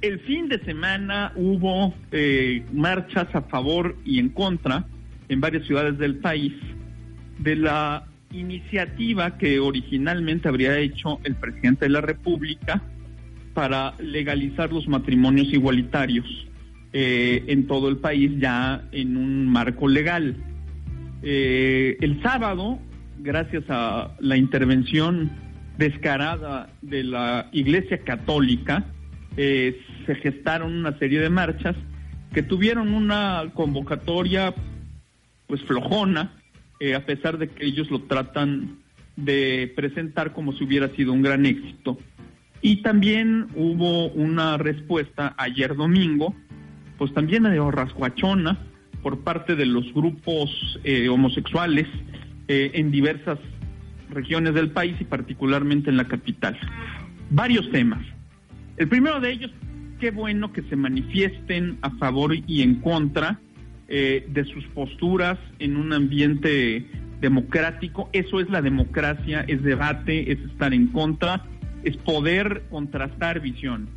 El fin de semana hubo eh, marchas a favor y en contra en varias ciudades del país de la iniciativa que originalmente habría hecho el presidente de la República para legalizar los matrimonios igualitarios eh, en todo el país ya en un marco legal. Eh, el sábado, gracias a la intervención descarada de la Iglesia Católica, eh, se gestaron una serie de marchas que tuvieron una convocatoria pues flojona, eh, a pesar de que ellos lo tratan de presentar como si hubiera sido un gran éxito. Y también hubo una respuesta ayer domingo, pues también de rasguachona por parte de los grupos eh, homosexuales eh, en diversas regiones del país y particularmente en la capital. Varios temas. El primero de ellos, qué bueno que se manifiesten a favor y en contra eh, de sus posturas en un ambiente democrático. Eso es la democracia, es debate, es estar en contra, es poder contrastar visión.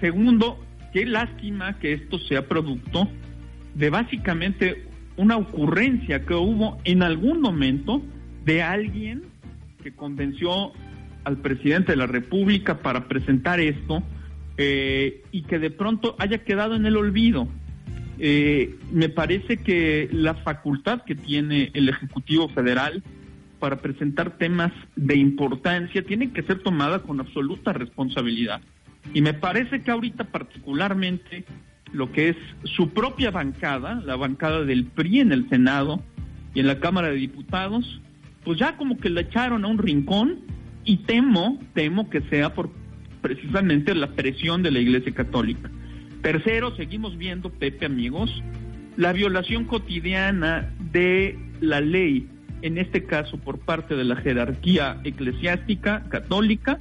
Segundo, qué lástima que esto sea producto de básicamente una ocurrencia que hubo en algún momento de alguien que convenció al presidente de la República para presentar esto eh, y que de pronto haya quedado en el olvido. Eh, me parece que la facultad que tiene el Ejecutivo Federal para presentar temas de importancia tiene que ser tomada con absoluta responsabilidad. Y me parece que ahorita particularmente lo que es su propia bancada, la bancada del PRI en el Senado y en la Cámara de Diputados, pues ya como que la echaron a un rincón y temo, temo que sea por precisamente la presión de la Iglesia Católica. Tercero, seguimos viendo, Pepe amigos, la violación cotidiana de la ley, en este caso por parte de la jerarquía eclesiástica católica,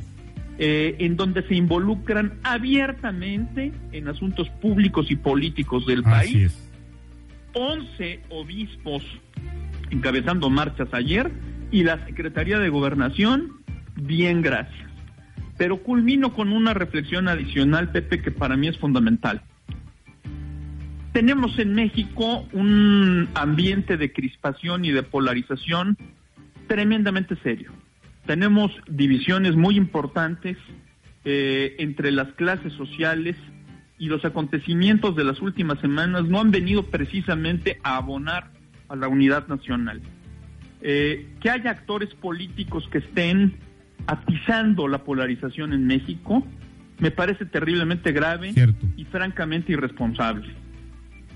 eh, en donde se involucran abiertamente en asuntos públicos y políticos del país. 11 obispos encabezando marchas ayer y la Secretaría de Gobernación, bien gracias. Pero culmino con una reflexión adicional, Pepe, que para mí es fundamental. Tenemos en México un ambiente de crispación y de polarización tremendamente serio. Tenemos divisiones muy importantes eh, entre las clases sociales y los acontecimientos de las últimas semanas no han venido precisamente a abonar a la unidad nacional. Eh, que haya actores políticos que estén atizando la polarización en México me parece terriblemente grave y francamente irresponsable.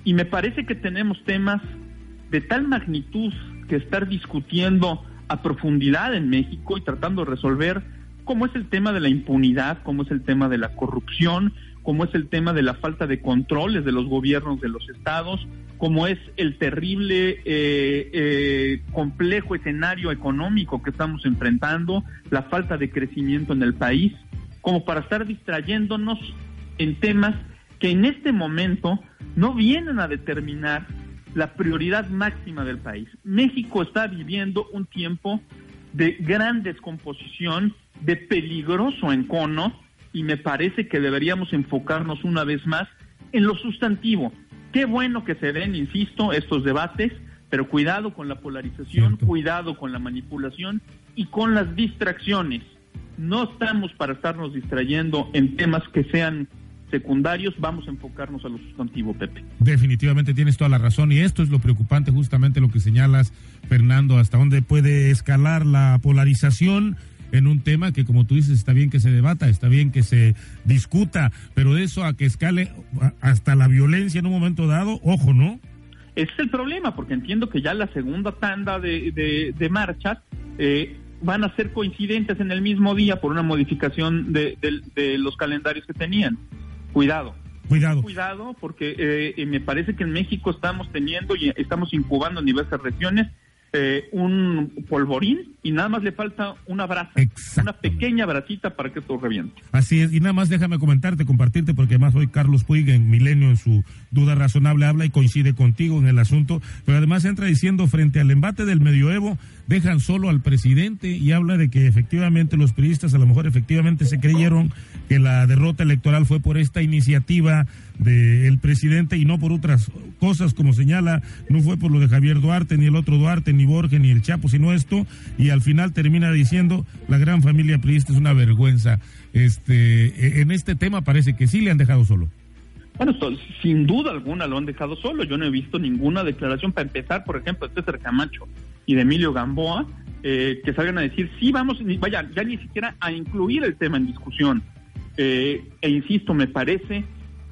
Y me parece que tenemos temas de tal magnitud que estar discutiendo a profundidad en México y tratando de resolver como es el tema de la impunidad, como es el tema de la corrupción, como es el tema de la falta de controles de los gobiernos de los estados, como es el terrible, eh, eh, complejo escenario económico que estamos enfrentando, la falta de crecimiento en el país, como para estar distrayéndonos en temas que en este momento no vienen a determinar la prioridad máxima del país. México está viviendo un tiempo de gran descomposición, de peligroso encono, y me parece que deberíamos enfocarnos una vez más en lo sustantivo. Qué bueno que se den, insisto, estos debates, pero cuidado con la polarización, cuidado con la manipulación y con las distracciones. No estamos para estarnos distrayendo en temas que sean secundarios, vamos a enfocarnos a lo sustantivo, Pepe. Definitivamente tienes toda la razón y esto es lo preocupante, justamente lo que señalas, Fernando, hasta dónde puede escalar la polarización en un tema que, como tú dices, está bien que se debata, está bien que se discuta, pero de eso a que escale hasta la violencia en un momento dado, ojo, ¿no? Ese es el problema, porque entiendo que ya la segunda tanda de, de, marchas eh, van a ser coincidentes en el mismo día por una modificación de, de los calendarios que tenían cuidado. Cuidado. Cuidado, porque eh, me parece que en México estamos teniendo y estamos incubando en diversas regiones eh, un polvorín y nada más le falta una brasa, una pequeña bracita para que esto reviente. Así es, y nada más déjame comentarte, compartirte, porque además hoy Carlos Puig en Milenio en su duda razonable habla y coincide contigo en el asunto, pero además entra diciendo frente al embate del medioevo, dejan solo al presidente y habla de que efectivamente los periodistas a lo mejor efectivamente se creyeron que la derrota electoral fue por esta iniciativa del presidente y no por otras cosas, como señala, no fue por lo de Javier Duarte, ni el otro Duarte, ni Borges, ni el Chapo, sino esto, y al final termina diciendo, la gran familia priista es una vergüenza. Este, e, en este tema parece que sí le han dejado solo. Bueno, sin duda alguna lo han dejado solo. Yo no he visto ninguna declaración para empezar, por ejemplo, de César Camacho y de Emilio Gamboa, eh, que salgan a decir, sí, vamos, vaya, ya ni siquiera a incluir el tema en discusión. Eh, e insisto, me parece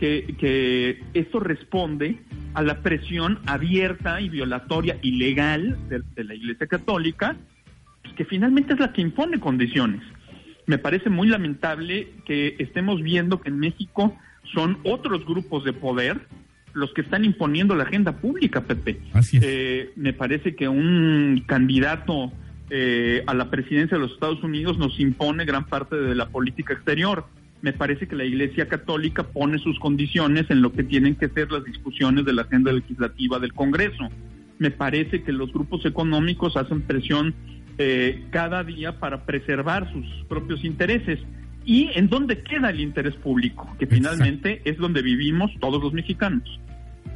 que, que esto responde a la presión abierta y violatoria ilegal de, de la Iglesia Católica, que finalmente es la que impone condiciones. Me parece muy lamentable que estemos viendo que en México son otros grupos de poder los que están imponiendo la agenda pública, Pepe. Así es. Eh, me parece que un candidato eh, a la presidencia de los Estados Unidos nos impone gran parte de la política exterior. Me parece que la Iglesia Católica pone sus condiciones en lo que tienen que ser las discusiones de la agenda legislativa del Congreso. Me parece que los grupos económicos hacen presión eh, cada día para preservar sus propios intereses y en dónde queda el interés público, que finalmente es donde vivimos todos los mexicanos.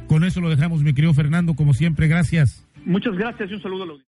Con eso lo dejamos, mi querido Fernando, como siempre, gracias. Muchas gracias y un saludo a los